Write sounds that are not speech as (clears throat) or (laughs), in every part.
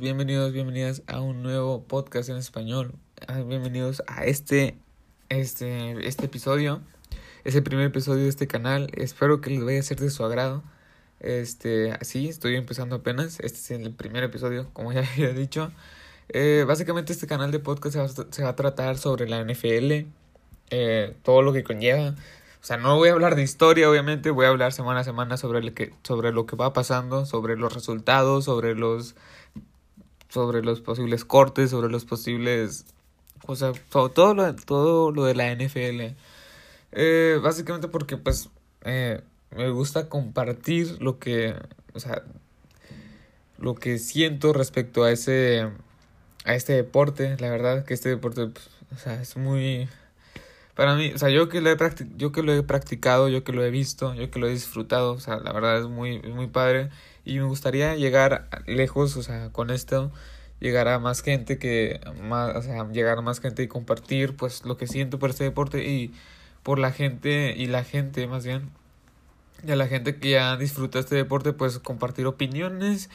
bienvenidos, bienvenidas a un nuevo podcast en español. Ah, bienvenidos a este, este, este episodio. Es el primer episodio de este canal. Espero que les vaya a ser de su agrado. Este, así, estoy empezando apenas. Este es el primer episodio, como ya (laughs) había dicho. Eh, básicamente este canal de podcast se va, se va, a tratar sobre la NFL, eh, todo lo que conlleva. O sea, no voy a hablar de historia, obviamente, voy a hablar semana a semana sobre lo que, sobre lo que va pasando, sobre los resultados, sobre los, sobre los posibles cortes, sobre los posibles, o sea, todo, lo, todo lo de la NFL. Eh, básicamente porque, pues, eh, me gusta compartir lo que, o sea, lo que siento respecto a ese, a este deporte. La verdad que este deporte, pues, o sea, es muy para mí, o sea, yo que lo he yo que lo he practicado, yo que lo he visto, yo que lo he disfrutado, o sea, la verdad es muy muy padre y me gustaría llegar lejos, o sea, con esto llegar a más gente que más, o sea, llegar a más gente y compartir pues lo que siento por este deporte y por la gente y la gente más bien y a la gente que ya disfruta este deporte pues compartir opiniones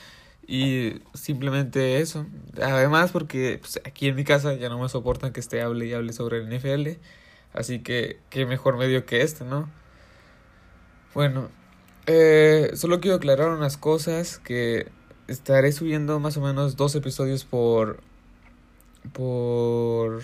y simplemente eso. Además porque pues, aquí en mi casa ya no me soportan que esté hable y hable sobre el NFL. Así que, qué mejor medio que este, ¿no? Bueno, eh, solo quiero aclarar unas cosas que estaré subiendo más o menos dos episodios por por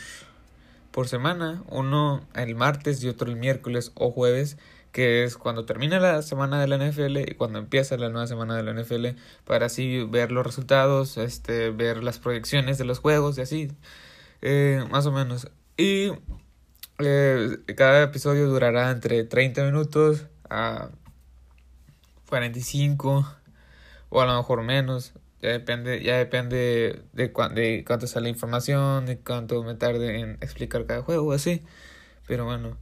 por semana, uno el martes y otro el miércoles o jueves, que es cuando termina la semana de la NFL y cuando empieza la nueva semana de la NFL para así ver los resultados, este ver las proyecciones de los juegos y así eh, más o menos. Y eh, cada episodio durará entre 30 minutos a 45 o a lo mejor menos. Ya depende, ya depende de, de cuánto sale la información, de cuánto me tarde en explicar cada juego, así. Pero bueno,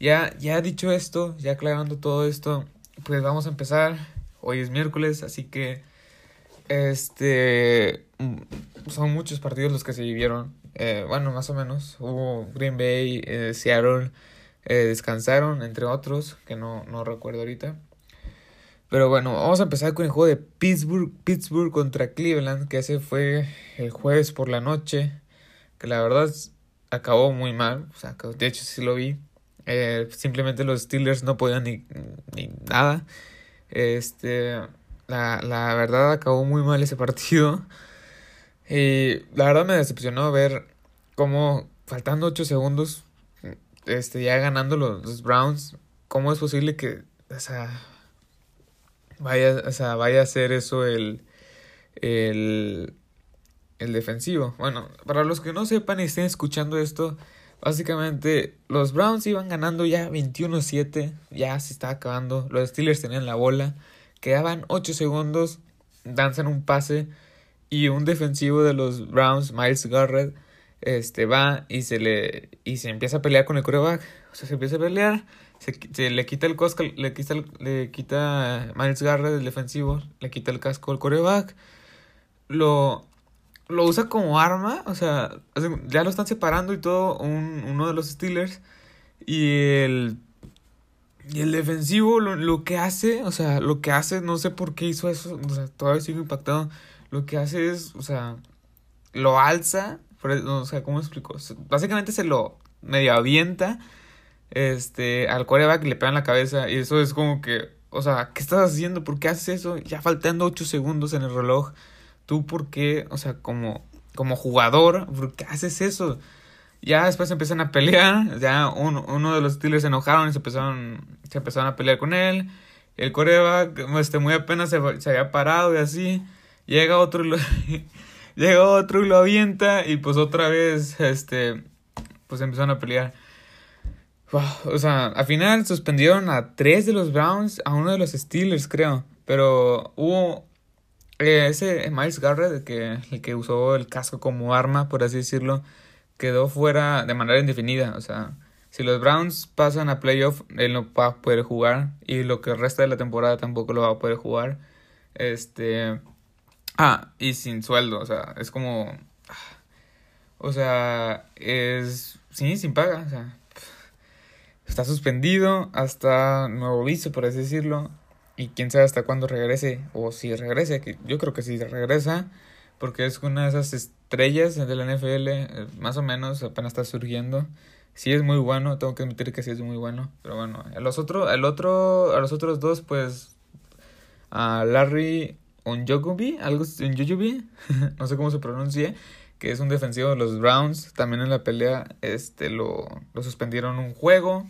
ya, ya dicho esto, ya aclarando todo esto, pues vamos a empezar. Hoy es miércoles, así que este son muchos partidos los que se vivieron eh, bueno, más o menos. Hubo Green Bay, eh, Seattle, eh, descansaron, entre otros, que no, no recuerdo ahorita. Pero bueno, vamos a empezar con el juego de Pittsburgh, Pittsburgh contra Cleveland, que ese fue el jueves por la noche, que la verdad acabó muy mal, o sea, de hecho sí lo vi. simplemente los Steelers no podían ni, ni nada. Este, la, la verdad acabó muy mal ese partido. Y la verdad me decepcionó ver cómo, faltando 8 segundos, este, ya ganando los, Browns, cómo es posible que, vaya, o sea, vaya a ser eso el, el, el defensivo. Bueno, para los que no sepan y estén escuchando esto, básicamente los Browns iban ganando ya 21-7, ya se estaba acabando, los Steelers tenían la bola, quedaban 8 segundos, danzan un pase y un defensivo de los Browns, Miles Garrett, este, va y se le y se empieza a pelear con el coreback. O sea, se empieza a pelear, se, le quita el casco, le quita, le quita Miles Garrett, el defensivo, le quita el casco al coreback. Lo, lo usa como arma, o sea, ya lo están separando y todo un, uno de los Steelers. Y el, y el defensivo lo, lo que hace, o sea, lo que hace, no sé por qué hizo eso, o sea, todavía sigo impactado lo que hace es, o sea, lo alza, o sea, ¿cómo explico? Básicamente se lo medio avienta este, al coreback y le pega en la cabeza y eso es como que, o sea, ¿qué estás haciendo? ¿Por qué haces eso? Ya faltando 8 segundos en el reloj, ¿tú por qué? O sea, como, como jugador, ¿por qué haces eso? Ya después empiezan a pelear, ya uno, uno de los Steelers se enojaron y se empezaron, se empezaron a pelear con él. El coreback, este, muy apenas se, se había parado y así. Llega otro y lo, (laughs) llega otro y lo avienta y pues otra vez, este, pues empezaron a pelear. O sea, al final suspendieron a tres de los Browns, a uno de los Steelers, creo. Pero hubo eh, ese Miles Garrett, que, el que usó el casco como arma, por así decirlo, quedó fuera de manera indefinida. O sea, si los Browns pasan a playoff, él no va a poder jugar. Y lo que resta de la temporada tampoco lo va a poder jugar. Este. Ah, y sin sueldo, o sea, es como... O sea, es... Sí, sin paga, o sea... Está suspendido hasta nuevo aviso, por así decirlo. Y quién sabe hasta cuándo regrese, o si regrese, que yo creo que si regresa, porque es una de esas estrellas de la NFL, eh, más o menos, apenas está surgiendo. Sí es muy bueno, tengo que admitir que sí es muy bueno, pero bueno, a los otros, el otro, a los otros dos, pues, a Larry Onjokubi, algo, Onjokubi, (laughs) no sé cómo se pronuncia, que es un defensivo de los Browns, también en la pelea, este, lo, lo suspendieron un juego,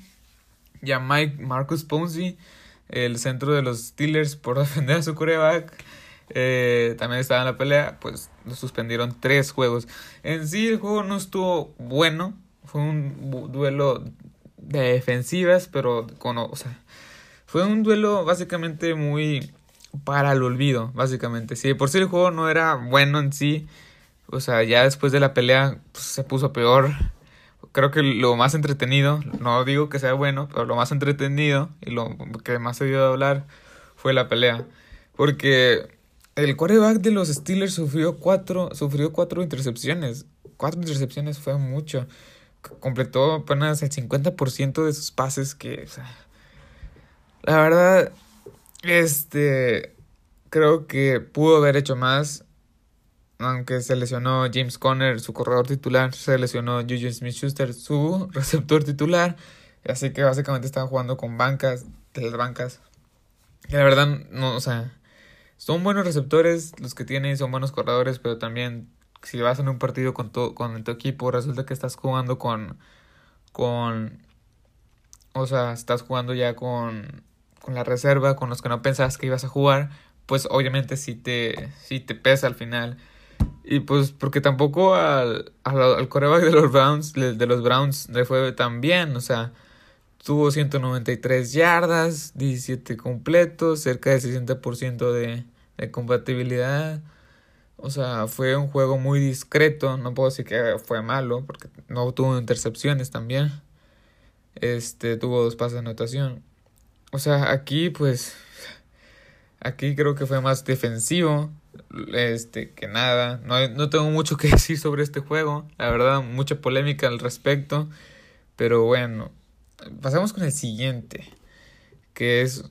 ya Mike, Marcus Ponzi, el centro de los Steelers por (laughs) defender a su coreback, eh, también estaba en la pelea, pues lo suspendieron tres juegos. En sí el juego no estuvo bueno, fue un duelo de defensivas, pero con, o sea, fue un duelo básicamente muy para el olvido, básicamente. Si por sí el juego no era bueno en sí, o sea, ya después de la pelea pues, se puso peor. Creo que lo más entretenido, no digo que sea bueno, pero lo más entretenido y lo que más se dio de hablar fue la pelea. Porque el quarterback de los Steelers sufrió cuatro, sufrió cuatro intercepciones. Cuatro intercepciones fue mucho. Completó apenas el 50% de sus pases que... La verdad, este... Creo que pudo haber hecho más. Aunque se lesionó James Conner, su corredor titular. Se lesionó Juju Smith-Schuster, su (laughs) receptor titular. Así que básicamente están jugando con bancas, de las bancas. Y la verdad, no, o sea son buenos receptores los que tienen, son buenos corredores, pero también si vas en un partido con tu, con tu equipo, resulta que estás jugando con, con, o sea, estás jugando ya con, con la reserva, con los que no pensabas que ibas a jugar, pues obviamente sí te, sí te pesa al final. Y pues porque tampoco al, al, al coreback de los Browns, de los Browns le fue tan bien, o sea, tuvo 193 yardas, 17 completos, cerca del 60% de, de compatibilidad. O sea, fue un juego muy discreto. No puedo decir que fue malo, porque no tuvo intercepciones también. Este, tuvo dos pases de anotación. O sea, aquí pues. Aquí creo que fue más defensivo. Este, que nada. No, no tengo mucho que (laughs) decir sobre este juego. La verdad, mucha polémica al respecto. Pero bueno. Pasamos con el siguiente. Que es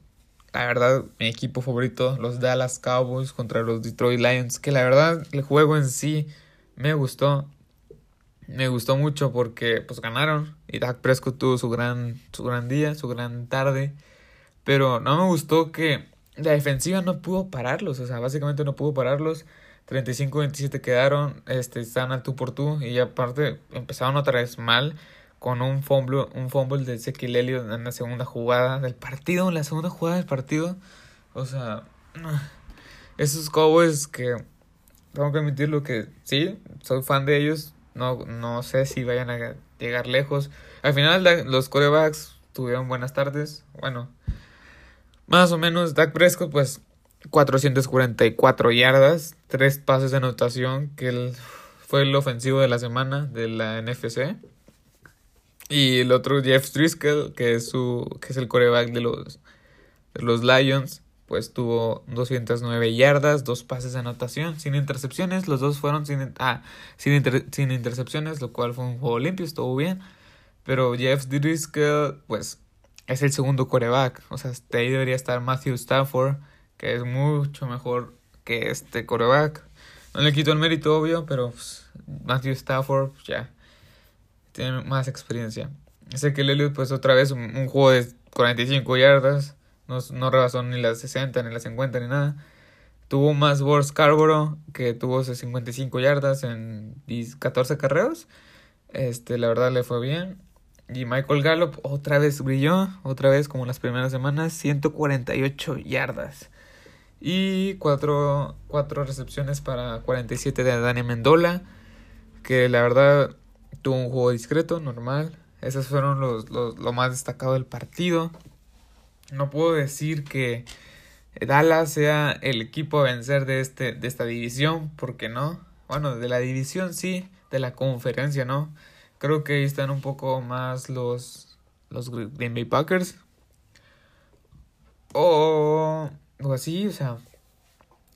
la verdad, mi equipo favorito, los Dallas Cowboys contra los Detroit Lions, que la verdad el juego en sí me gustó. Me gustó mucho porque pues ganaron y Dak Prescott tuvo su gran su gran día, su gran tarde, pero no me gustó que la defensiva no pudo pararlos, o sea, básicamente no pudo pararlos. 35-27 quedaron, este, están al tú por tú y aparte empezaron otra vez mal con un fumble, un fumble de Ezequiel Elliott en la segunda jugada del partido, en la segunda jugada del partido. O sea, (sighs) esos Cowboys que tengo que admitirlo que sí, soy fan de ellos. No, no sé si vayan a llegar lejos. Al final los corebacks tuvieron buenas tardes. Bueno, más o menos Dak Prescott pues 444 yardas, tres pases de anotación que fue el ofensivo de la semana de la NFC. Y el otro, Jeff Driscoll, que es, su, que es el coreback de los, de los Lions, pues tuvo 209 yardas, dos pases de anotación, sin intercepciones. Los dos fueron sin, ah, sin, sin intercepciones, lo cual fue un juego limpio, estuvo bien. Pero Jeff Driscoll, pues, es el segundo coreback. O sea, ahí debería estar Matthew Stafford, que es mucho mejor que este coreback. No le quito el mérito, obvio, pero pues, Matthew Stafford, ya tiene más experiencia. Sé que Lelio, pues otra vez un, juego de 45 yardas, no, no rebasó ni las 60, ni las 50, ni nada. Tuvo más Wars Scarborough, que tuvo 55 yardas en 14 carreos. Este, la verdad le fue bien. Y Michael Gallup otra vez brilló, otra vez como las primeras semanas, 148 yardas. Y 4, cuatro recepciones para 47 de Dani Mendola, que la verdad tuvo un juego discreto, normal. Esos fueron los, los, lo más destacado del partido. No puedo decir que Dallas sea el equipo a vencer de, este, de esta división, porque no. Bueno, de la división sí, de la conferencia no. Creo que ahí están un poco más los, los Green Bay Packers. O, o así, o sea,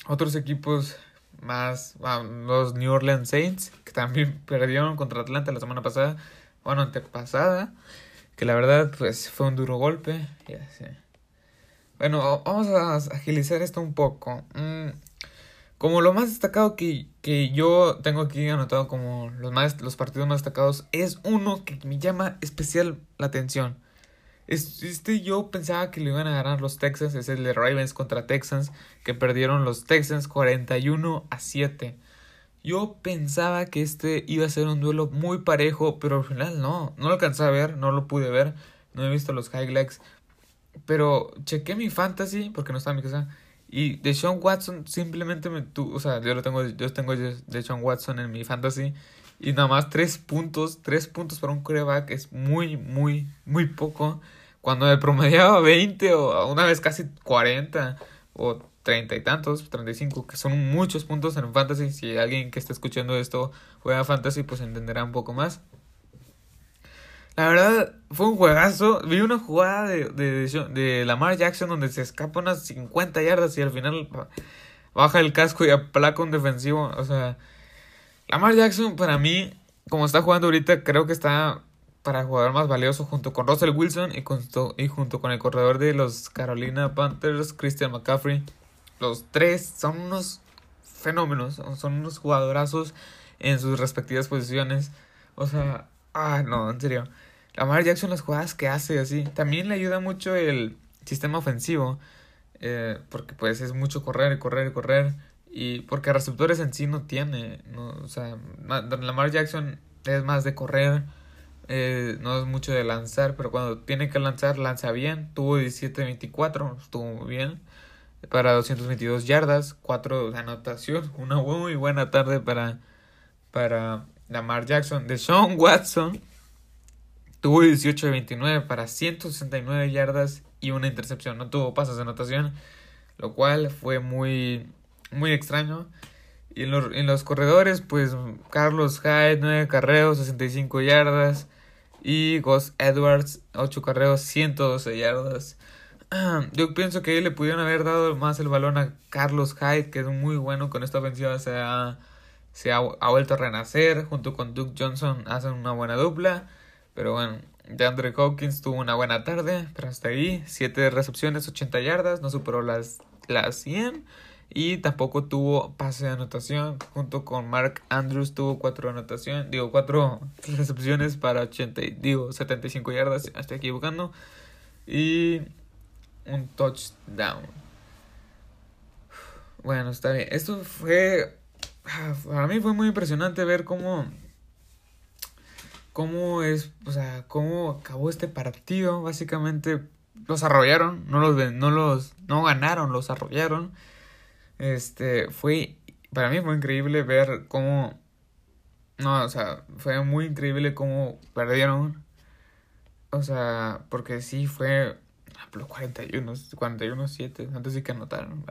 otros equipos más los New Orleans Saints, que también (laughs) perdieron contra Atlanta la semana pasada, bueno, antepasada, que la verdad pues fue un duro golpe. Bueno, vamos a agilizar esto un poco. Mm, Como lo más destacado que, que yo tengo aquí anotado como los, más, los partidos más destacados es uno que me llama especial la atención. Este yo pensaba que le iban a ganar los Texans, es el de Ravens contra Texans, que perdieron los Texans 41 a 7. Yo pensaba que este iba a ser un duelo muy parejo, pero al final no, no lo alcancé a ver, no lo pude ver, no he visto los highlights, pero chequé mi fantasy, porque no estaba en mi casa, y de Sean Watson simplemente me o sea, yo lo tengo, yo tengo de Sean Watson en mi fantasy, y nada más tres puntos, tres puntos para un coreback es muy, muy, muy poco. Cuando me promediaba 20 o una vez casi 40 o 30 y tantos, 35, que son muchos puntos en fantasy. Si alguien que está escuchando esto juega fantasy, pues entenderá un poco más. La verdad, fue un juegazo. Vi una jugada de, de, de Lamar Jackson donde se escapa unas 50 yardas y al final baja el casco y aplaca un defensivo. O sea, Lamar Jackson, para mí, como está jugando ahorita, creo que está para jugador más valioso junto con Russell Wilson y, y junto con el corredor de los Carolina Panthers, Christian McCaffrey. Los tres son unos fenómenos, son unos jugadorazos en sus respectivas posiciones. O sea, ah, no, en serio. Lamar Jackson, las jugadas que hace así. También le ayuda mucho el sistema ofensivo. Eh, porque pues es mucho correr correr correr. Y porque receptores en sí no tiene. No, o sea, Lamar Jackson es más de correr. Eh, no es mucho de lanzar. Pero cuando tiene que lanzar, lanza bien. Tuvo 17-24. Estuvo bien. Para 222 yardas. 4 de anotación. Una muy buena tarde para, para Lamar Jackson. De Sean Watson. Tuvo 18 29 para 169 yardas y una intercepción. No tuvo pasos de anotación. Lo cual fue muy muy extraño. Y en los, en los corredores, pues Carlos Hyde, 9 carreos, 65 yardas. Y Gus Edwards, 8 carreos, 112 yardas. (clears throat) Yo pienso que le pudieron haber dado más el balón a Carlos Hyde, que es muy bueno con esta ofensiva. Se ha, se ha, vuelto a renacer. Junto con Duke Johnson hacen una buena dupla. Pero bueno, DeAndre Hawkins tuvo una buena tarde. Pero hasta ahí, 7 recepciones, 80 yardas. No superó las, las 100. Y tampoco tuvo pase de anotación. Junto con Mark Andrews tuvo cuatro anotaciones. Digo, cuatro (laughs) recepciones para 80, digo, 75 yardas. Estoy equivocando. Y un touchdown. Bueno, está bien. Esto fue. Para mí fue muy impresionante ver cómo. Cómo es. O sea, cómo acabó este partido. Básicamente los arrollaron. No los, no los. No ganaron, los arrollaron. Este, fue, para mí fue increíble ver cómo, no, o sea, fue muy increíble cómo perdieron. O sea, porque sí fue, los 41, 41-7, antes de que anotaron,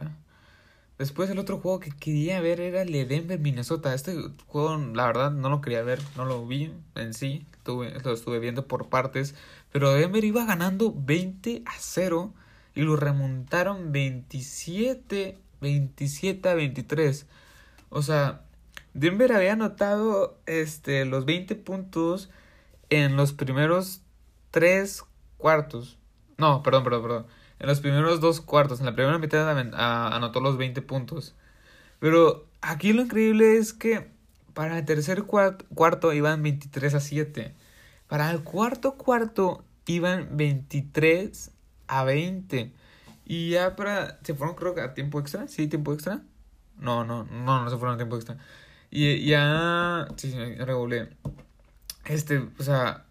Después el otro juego que quería ver era el de Denver, Minnesota. Este juego, la verdad, no lo quería ver, no lo vi en sí. Estuve, lo estuve viendo por partes. Pero Denver iba ganando 20 a 0 y lo remontaron 27 27 a 23. O sea, Denver había anotado este, los 20 puntos en los primeros 3 cuartos. No, perdón, perdón, perdón. En los primeros dos cuartos. En la primera mitad anotó los 20 puntos. Pero aquí lo increíble es que para el tercer cuarto iban 23 a 7. Para el cuarto cuarto iban 23 a 20. Y ya para. Se fueron, creo que a tiempo extra. Sí, tiempo extra. No, no, no, no se fueron a tiempo extra. Y ya. Sí, sí, regulé. Este, o sea.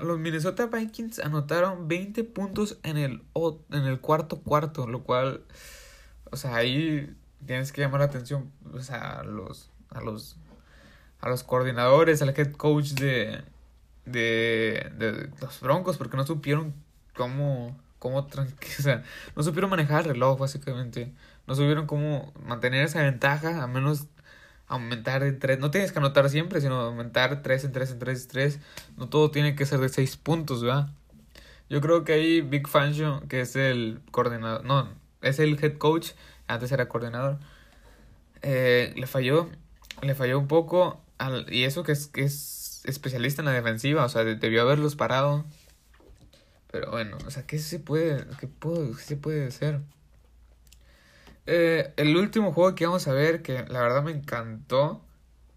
Los Minnesota Vikings anotaron 20 puntos en el, en el cuarto cuarto, lo cual. O sea, ahí tienes que llamar la atención. O sea, a los. A los. A los coordinadores, al head coach de. De, de los Broncos, porque no supieron cómo cómo (laughs) o sea, no supieron manejar el reloj básicamente. No supieron cómo mantener esa ventaja, a menos aumentar de 3. No tienes que anotar siempre, sino aumentar 3 en 3 en 3 en 3. No todo tiene que ser de 6 puntos, ¿verdad? Yo creo que ahí Big Fangio, que es el coordinador, no, es el head coach, antes era coordinador, eh, le falló, le falló un poco, al, y eso que es, que es especialista en la defensiva, o sea, debió haberlos parado, pero bueno, o sea, ¿qué se puede, qué, puedo, qué se puede hacer? Eh, el último juego que vamos a ver, que la verdad me encantó.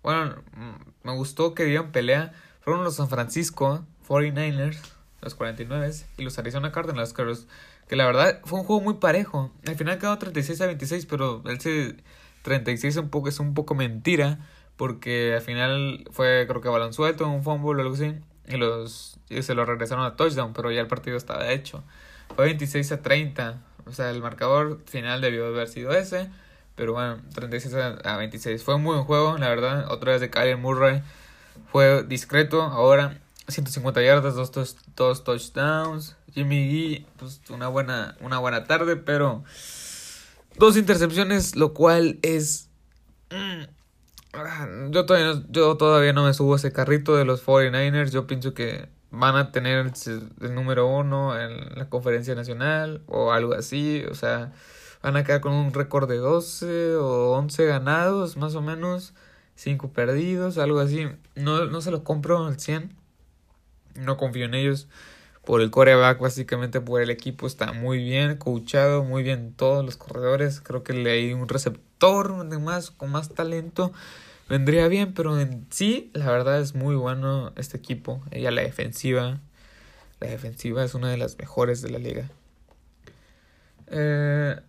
Bueno, mm, me gustó que dieron pelea. Fueron los San Francisco 49ers, los 49 y los Arizona Cardinals, que, que la verdad fue un juego muy parejo. Al final quedó 36 a 26, pero ese 36 un poco, es un poco mentira. Porque al final fue, creo que balón suelto, un fumble o algo así. Y, los, y se lo regresaron a touchdown, pero ya el partido estaba hecho. Fue 26 a 30. O sea, el marcador final debió haber sido ese. Pero bueno, 36 a 26. Fue un buen juego, la verdad. Otra vez de Kyler Murray. Fue discreto. Ahora 150 yardas, dos, dos, touchdowns. Jimmy G, pues una buena, una buena tarde, pero dos intercepciones, lo cual es... Mm, ah, yo, todavía no, yo todavía no me subo ese carrito de los 49ers. Yo pienso que van a tener el, número uno en la conferencia nacional o algo así. O sea, van a quedar con un récord de 12 o 11 ganados, más o menos. 5 perdidos, algo así. No, no se lo compro al 100. No confío en ellos. Por el coreback, básicamente por el equipo, está muy bien coachado, muy bien todos los corredores. Creo que le hay un receptor más, con más talento vendría bien, pero en sí, la verdad es muy bueno este equipo. Ella la defensiva, la defensiva es una de las mejores de la liga. Eh,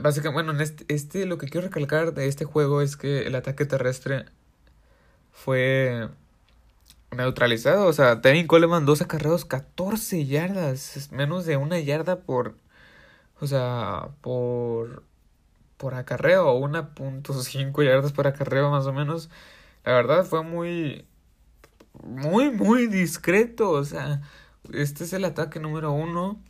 básicamente, bueno, en este, este, lo que quiero recalcar de este juego es que el ataque terrestre fue neutralizado. O sea, Tevin Coleman, 12 acarreos, 14 yardas. Menos de una yarda por. O sea, por por acarreo, 1.5 yardas por acarreo más o menos. La verdad fue muy, muy, muy discreto. O sea, este es el ataque número uno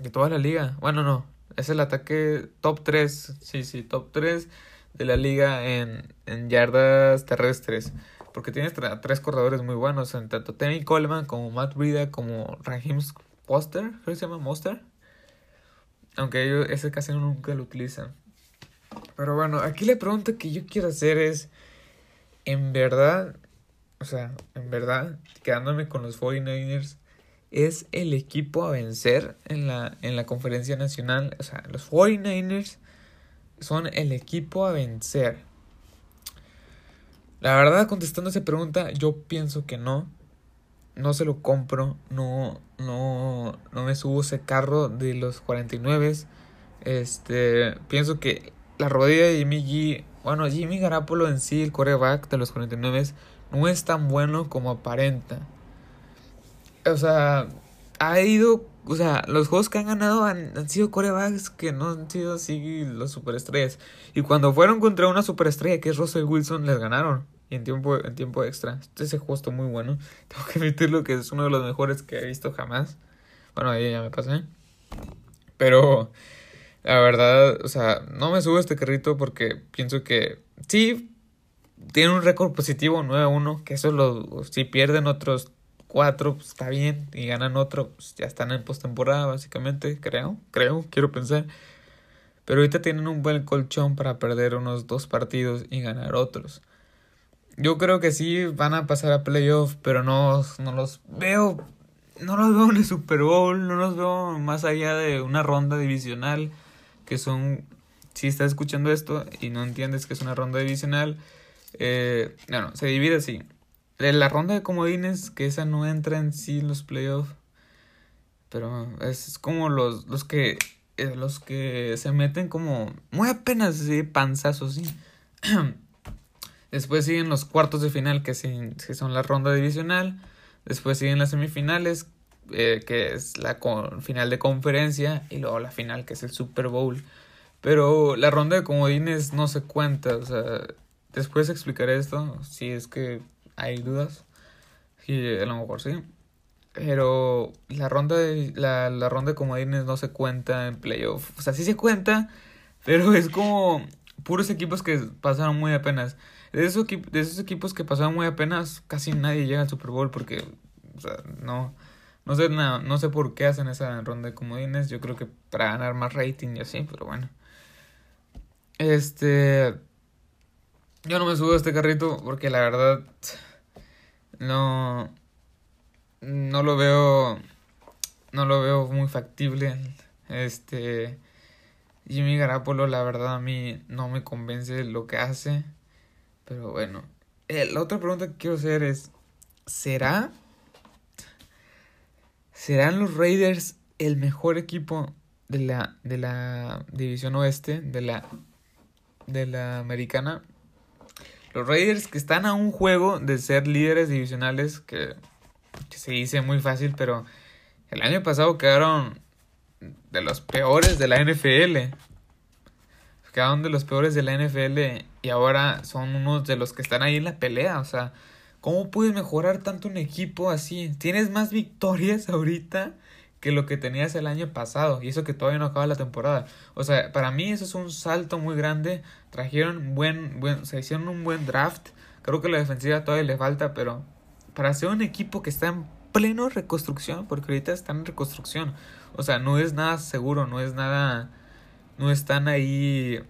de toda la liga. Bueno, no, es el ataque top 3. Sí, sí, top 3 de la liga en, en yardas terrestres. Porque tienes tres corredores muy buenos, tanto Tony Coleman como Matt Breida como Raheem Poster, creo se llama Monster. Aunque ellos ese casi nunca lo utilizan. Pero bueno, aquí la pregunta que yo quiero hacer es, en verdad, o sea, en verdad, quedándome con los 49ers, es el equipo a vencer en la, en la conferencia nacional. O sea, los 49ers son el equipo a vencer. La verdad, contestando esa pregunta, yo pienso que no. No se lo compro. No, no, no me subo ese carro de los 49. Este, pienso que la rodilla de Jimmy G, bueno, Jimmy Garapolo en sí, el coreback de los 49, no es tan bueno como aparenta. O sea, ha ido, o sea, los juegos que han ganado han, sido corebacks que no han sido así los superestrellas. Y cuando fueron contra una superestrella que es Russell Wilson, les ganaron. Y en tiempo, en tiempo extra. Ese juego está muy bueno. (laughs) Tengo que admitirlo que es uno de los mejores que he visto jamás. Bueno, ahí ya me pasé. Pero la verdad, o sea, no me subo este carrito porque pienso que sí, tiene un récord positivo 9-1, que eso lo, si pierden otros cuatro, pues está bien, y ganan otro, pues ya están en postemporada básicamente, creo, creo, quiero pensar. Pero ahorita tienen un buen colchón para perder unos dos partidos y ganar otros. Yo creo que sí van a pasar a playoff, pero no, no los veo, no los veo en el Super Bowl, no los veo más allá de una ronda divisional que son, si estás escuchando esto y no entiendes que es una ronda divisional, eh, bueno, se divide así. La ronda de comodines, que esa no entra en sí en los playoffs, pero es como los, los que eh, los que se meten como muy apenas ¿sí? panzazos, sí. (clears throat) Después siguen los cuartos de final, que, son la ronda divisional. Después siguen las semifinales, eh, que es la final de conferencia, y luego la final, que es el Super Bowl. Pero la ronda de comodines no se cuenta, o sea, después explicaré esto, si es que hay dudas, y a lo mejor sí. Pero la ronda de, la, la ronda de comodines no se cuenta en playoff. O sea, sí se cuenta, pero es como puros equipos que pasaron muy apenas. De esos, de esos equipos que pasaron muy apenas, casi nadie llega al Super Bowl porque, o sea, no, no sé, no, no sé por qué hacen esa ronda de comodines. Yo creo que para ganar más rating y así, pero bueno. Este. Yo no me subo a este carrito porque la verdad. No. No lo veo. No lo veo muy factible. Este. Jimmy Garapolo, la verdad, a mí no me convence lo que hace. Pero bueno. Eh, la otra pregunta que quiero hacer es: ¿será? ¿Serán los Raiders el mejor equipo de la, de la división oeste, de la, de la americana? Los Raiders que están a un juego de ser líderes divisionales, que, que se dice muy fácil, pero el año pasado quedaron de los peores de la NFL. Quedaron de los peores de la NFL y ahora son unos de los que están ahí en la pelea. O sea, ¿cómo puedes mejorar tanto un equipo así? Tienes más victorias (laughs) ahorita que lo que tenías el año pasado. Y eso que todavía no acaba la temporada. O sea, para mí eso es un salto muy grande. Trajeron buen, buen, se hicieron un buen draft. Creo que la defensiva todavía le falta, pero para ser un equipo que está en pleno reconstrucción, porque ahorita están en reconstrucción. O sea, no es nada seguro, no es nada, no están ahí,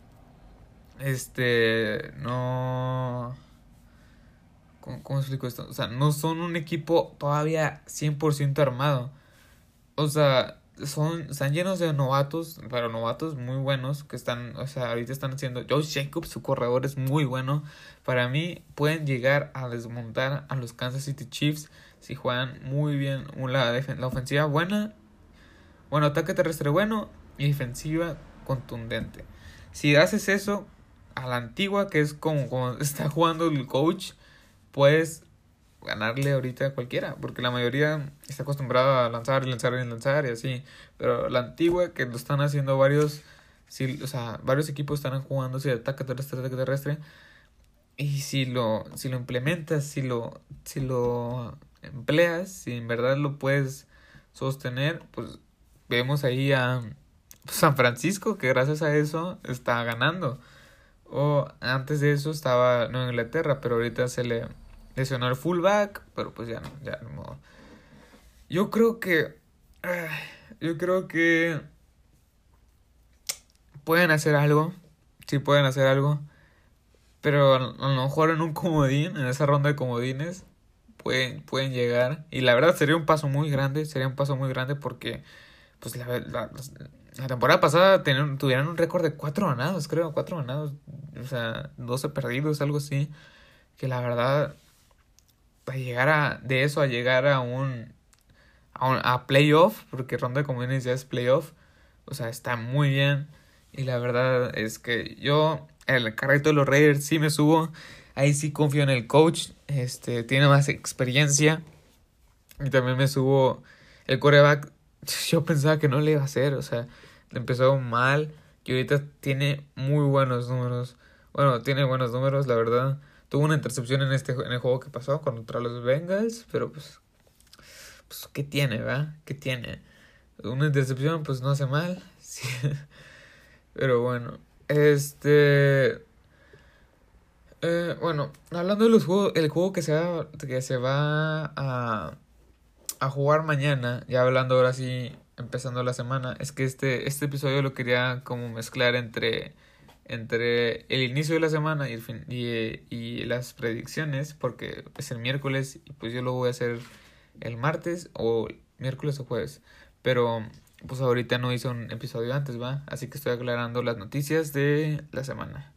este, no... ¿Cómo, explico esto? O sea, no son un equipo todavía 100% armado. O sea, son, están llenos de novatos, pero novatos muy buenos que están, o sea, ahorita están haciendo. Joe Jacobs, su corredor es muy bueno. Para mí, pueden llegar a desmontar a los Kansas City Chiefs si juegan muy bien. La, la ofensiva buena, bueno, ataque terrestre bueno y defensiva contundente. Si haces eso a la antigua, que es como, como (laughs) está jugando el coach, puedes ganarle ahorita a cualquiera, porque la mayoría está acostumbrada a lanzar y lanzar y lanzar y así, pero la antigua que lo están haciendo varios, si, o sea, varios equipos están jugando si ataque terrestre, ataque terrestre, y si lo, si lo implementas, si lo, si lo empleas, si en verdad lo puedes sostener, pues vemos ahí a San Francisco que gracias a eso está ganando. O antes de eso estaba en Inglaterra, pero ahorita se le lesionó el fullback, pero pues ya no, ya no modo. Yo creo que yo creo que pueden hacer algo, sí pueden hacer algo, pero a lo mejor en un comodín, en esa ronda de comodines pueden pueden llegar y la verdad sería un paso muy grande, sería un paso muy grande porque pues la, la, la temporada pasada tenían, tuvieron un récord de cuatro ganados, creo, cuatro ganados, o sea, 12 perdidos, algo así, que la verdad, a llegar a, de eso a llegar a un, a, un, a playoff, porque ronda de ya es playoff, o sea, está muy bien, y la verdad es que yo, el carrito de los Raiders sí me subo, ahí sí confío en el coach, este, tiene más experiencia, y también me subo el coreback (laughs) yo pensaba que no le iba a hacer, o sea, le empezó mal, y ahorita tiene muy buenos números. Bueno, tiene buenos números, la verdad. Tuvo una intercepción en este en el juego que pasó contra los Bengals, pero pues pues qué tiene, ¿verdad? ¿Qué tiene? Una intercepción pues no hace mal. (laughs) Sí. Pero bueno, este eh, bueno, hablando de los juegos, el juego que se va, que se va a a jugar mañana, ya hablando ahora sí, empezando la semana, es que este, este episodio lo quería como mezclar entre, entre el inicio de la semana y, el fin, y, y las predicciones, porque es el miércoles y pues yo lo voy a hacer el martes o miércoles o jueves. Pero pues ahorita no hice un episodio antes, ¿va? Así que estoy aclarando las noticias de la semana.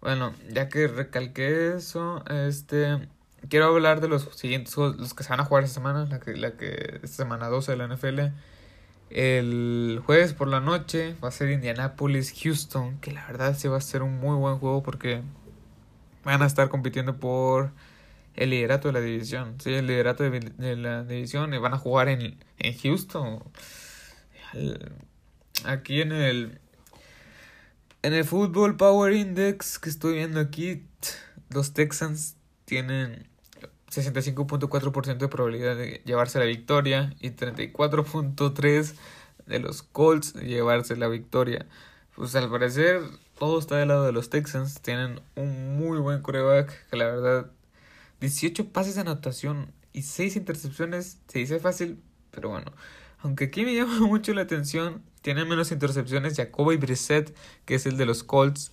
Bueno, ya que recalqué eso, este quiero hablar de los siguientes los que se van a jugar esta semana, la que, la que esta semana 12 de la NFL. El jueves por la noche va a ser Indianapolis Houston, que la verdad sí va a ser un muy buen juego porque van a estar compitiendo por el liderato de la división. Sí, el liderato de, la división y van a jugar en, en Houston. Aquí en el en el Football Power Index que estoy viendo aquí, los Texans tienen 65.4% de probabilidad de llevarse la victoria y 34.3% de los Colts llevarse la victoria. Pues al parecer todo está del lado de los Texans. Tienen un muy buen coreback que la verdad 18 pases de anotación y 6 intercepciones. Se dice fácil, pero bueno. Aunque aquí me (laughs) llama mucho la atención, tienen menos intercepciones Jacoby Brissett, que es el de los Colts,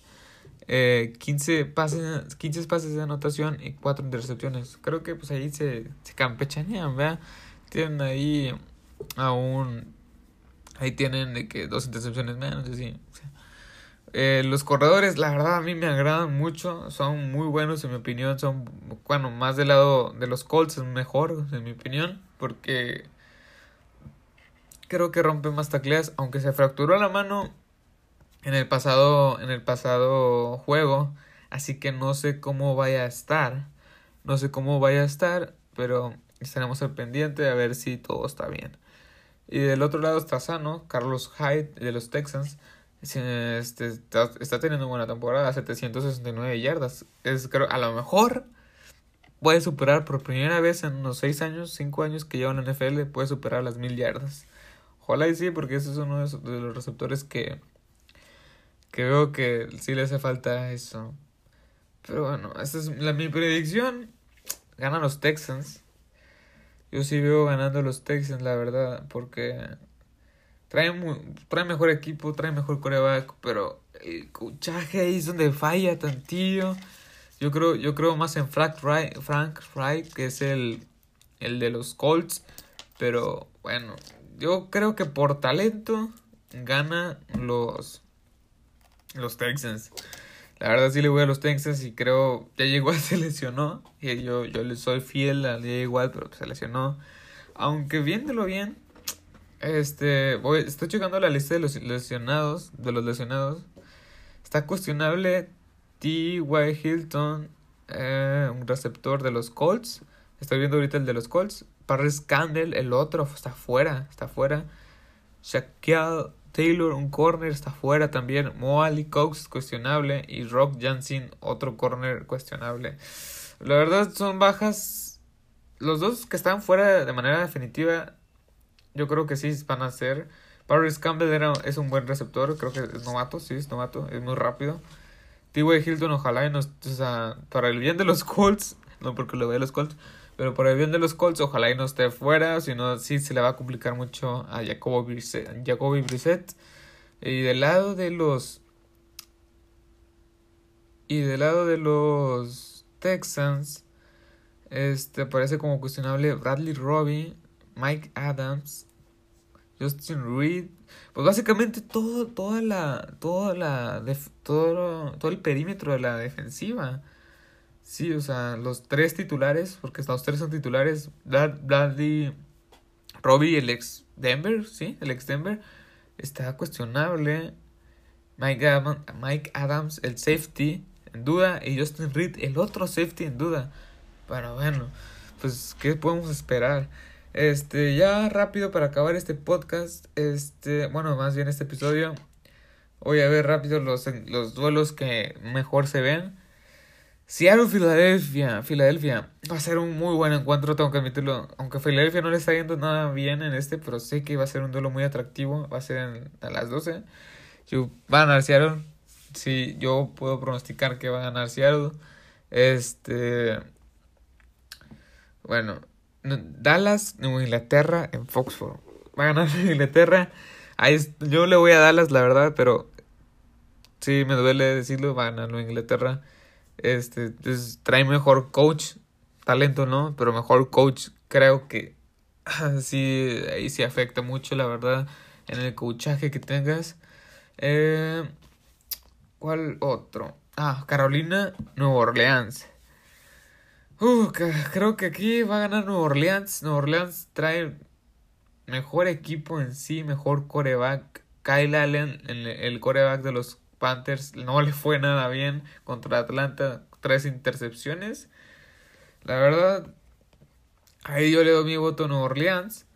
eh, 15, pases, 15 pases de anotación y 4 intercepciones. Creo que pues ahí se, se campechanean, ¿verdad? Tienen ahí aún... Ahí tienen de que dos intercepciones menos, así. Eh, los corredores, la verdad, a mí me agradan mucho. Son muy buenos, en mi opinión. Son, bueno, más del lado de los Colts es mejor, en mi opinión. Porque creo que rompe más tacleas. Aunque se fracturó la mano en el pasado, en el pasado juego. Así que no sé cómo vaya a estar. No sé cómo vaya a estar. Pero estaremos al pendiente a ver si todo está bien. Y del otro lado está sano, Carlos Hyde de los Texans. Este, está, está, teniendo buena temporada, 769 yardas. Es, creo, a lo mejor puede superar por primera vez en unos 6 años, 5 años que lleva en la NFL, puede superar las 1000 yardas. Ojalá y sí, porque ese es uno de, los receptores que, que veo que sí le hace falta eso. Pero bueno, esta es la, mi predicción. Ganan los Texans. Yo sí veo ganando los Texans, la verdad, porque traen, trae mejor equipo, trae mejor coreback, pero el cochaje ahí es donde falla tantillo. Yo creo, yo creo más en Frank Wright, Frank Wright que es el, el de los Colts, pero bueno, yo creo que por talento gana los, los Texans. La verdad sí le voy a los Texans y creo ya llegó (laughs) se lesionó. Y yo, yo le soy fiel a igual, pero se lesionó. Aunque viéndolo bien, este voy, estoy checando la lista de los lesionados, de los lesionados. Está cuestionable T. Y. Hilton, eh, un receptor de los Colts. Estoy viendo ahorita el de los Colts. Paris Candle, el otro, está fuera, está fuera. Shaquille Taylor, un corner, está fuera también. Moali Cox, cuestionable. Y Rock Jansen, otro corner cuestionable. La verdad son bajas. Los dos que están fuera de manera definitiva, yo creo que sí van a ser. Paris Campbell es un buen receptor, creo que es novato, sí, es novato, es muy rápido. T.Y. Hilton, ojalá y o sea, para el bien de los Colts, no porque lo vea los Colts, pero por el bien de los Colts, ojalá y no esté fuera, si no, sí se le va a complicar mucho a Jacoby Brissett. Y del lado de los... Y del lado de los Texans, este parece como cuestionable Bradley Robbie, Mike Adams, Justin Reed. Pues básicamente todo, toda la, toda la, todo, todo el perímetro de la defensiva. Sí, o sea, los tres titulares, porque los tres son titulares, Bradley, Robbie, el ex Denver, sí, el ex Denver, está cuestionable. Mike, Mike Adams, el safety, en duda, y Justin Reed, el otro safety, en duda. Pero bueno, pues, ¿qué podemos esperar? Este, ya rápido para acabar este podcast, este, bueno, más bien este episodio, voy a ver rápido los, los duelos que mejor se ven. Seattle, Filadelfia, Filadelfia. Va a ser un muy buen encuentro, tengo que admitirlo. Aunque Filadelfia no le está yendo nada bien en este, pero sé que va a ser un duelo muy atractivo. Va a ser a las 12. Yo, va a ganar Seattle. Sí, yo puedo pronosticar que va a ganar Seattle. Este. Bueno, Dallas, Nueva Inglaterra en Foxford. Va a ganar (laughs) Inglaterra. Ahí yo le voy a Dallas, la verdad, pero sí me duele decirlo. Va a ganar Nueva Inglaterra. Este, pues, trae mejor coach, talento no, pero mejor coach creo que (laughs) sí, ahí sí afecta mucho, la verdad, en el coachaje que tengas. Eh, ¿Cuál otro? Ah, Carolina, Nueva Orleans. Uh, creo que aquí va a ganar Nueva Orleans. Nueva Orleans trae mejor equipo en sí, mejor coreback. Kyle Allen, el, el coreback de los Panthers no le fue nada bien contra Atlanta, tres intercepciones. La verdad, ahí yo le doy mi voto a Nueva Orleans.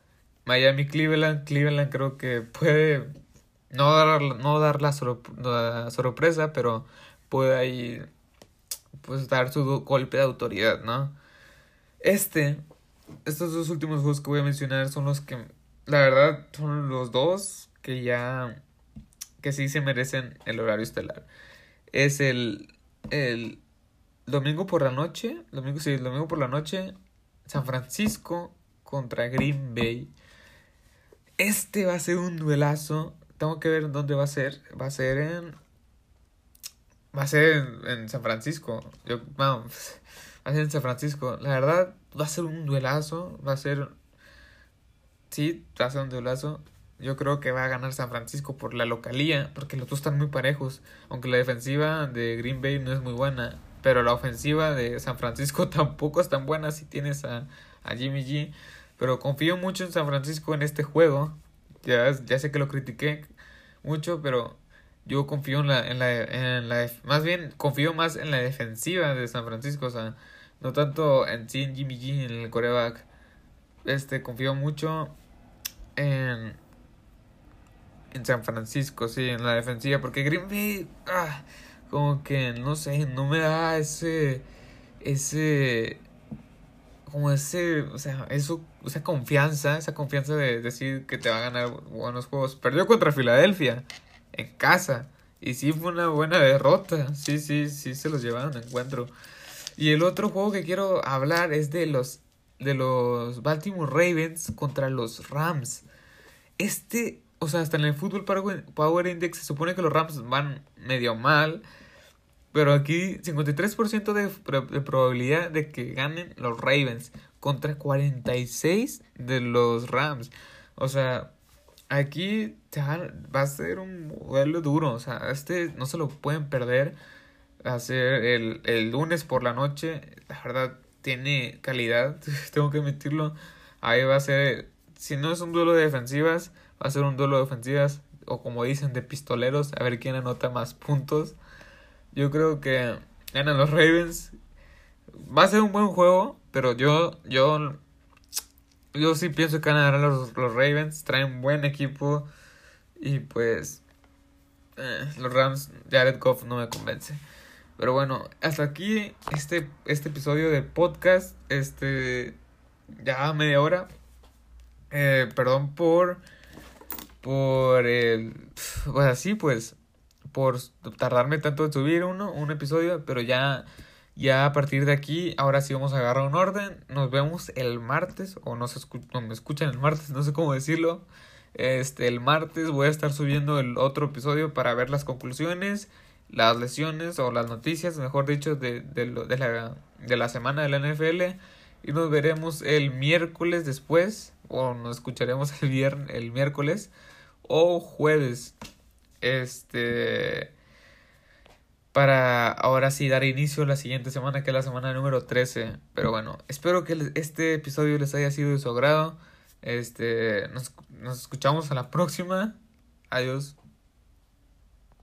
Miami, Cleveland. Cleveland creo que puede no dar, no dar la, sorpresa, pero puede ahí pues dar su golpe de autoridad, ¿no? Este, estos dos últimos juegos que voy a mencionar son los que, la verdad, son los dos que ya que sí se merecen el horario estelar. Es el, el domingo por la noche, domingo, sí, el domingo por la noche, San Francisco contra Green Bay. Este va a ser un duelazo. Tengo que ver dónde va a ser. Va a ser en. Va a ser en, San Francisco. Yo, vamos, (laughs) va a ser en San Francisco. La verdad, va a ser un duelazo. Va a ser. Sí, va a ser un duelazo. Yo creo que va a ganar San Francisco por la localía, porque los dos están muy parejos, aunque la defensiva de Green Bay no es muy buena, pero la ofensiva de San Francisco (laughs) tampoco es tan buena si tienes a, a Jimmy G, pero confío mucho en San Francisco en este juego, ya, ya sé que lo critiqué mucho, pero yo confío en la, en la, en la, más bien confío más en la defensiva de San Francisco, o sea, no tanto en sí en Jimmy G, en el coreback, este, confío mucho en, en San Francisco, sí, en la defensiva, porque Green Bay, ah, como que, no sé, no me da ese, ese, como ese, o sea, esa confianza, esa confianza de decir que te va a ganar buenos juegos. Perdió contra Filadelfia, en casa, y sí fue una buena derrota, sí, sí, sí se los llevaron encuentro. Y el otro juego que quiero hablar es de los de los Baltimore Ravens contra los Rams. Este, o sea, hasta en el Fútbol Power Index se supone que los Rams van medio mal. Pero aquí 53% de, de probabilidad de que ganen los Ravens contra 46 de los Rams. O sea, aquí va a ser un duelo duro. O sea, este no se lo pueden perder. Va a ser el, el lunes por la noche. La verdad, tiene calidad, (laughs) tengo que admitirlo. Ahí va a ser, si no es un duelo de defensivas, va a ser un duelo de ofensivas o como dicen de pistoleros, a ver quién anota más puntos. Yo creo que ganan los Ravens. Va a ser un buen juego, pero yo yo yo sí pienso que van los, los Ravens, traen un buen equipo y pues eh, los Rams Jared Goff no me convence. Pero bueno, hasta aquí este, este episodio de podcast. Este. Ya media hora. Eh, perdón por. Por el. Pues así, pues. Por tardarme tanto en subir uno, un episodio. Pero ya. Ya a partir de aquí, ahora sí vamos a agarrar un orden. Nos vemos el martes. O no, se no me escuchan el martes, no sé cómo decirlo. Este, el martes voy a estar subiendo el otro episodio para ver las conclusiones las lesiones o las noticias, mejor dicho, de, de, de, la, de la semana de la NFL. Y nos veremos el miércoles después, o nos escucharemos el, viernes, el miércoles o jueves. Este. Para ahora sí dar inicio a la siguiente semana, que es la semana número 13. Pero bueno, espero que este episodio les haya sido de su agrado. Este, nos, nos escuchamos a la próxima. Adiós.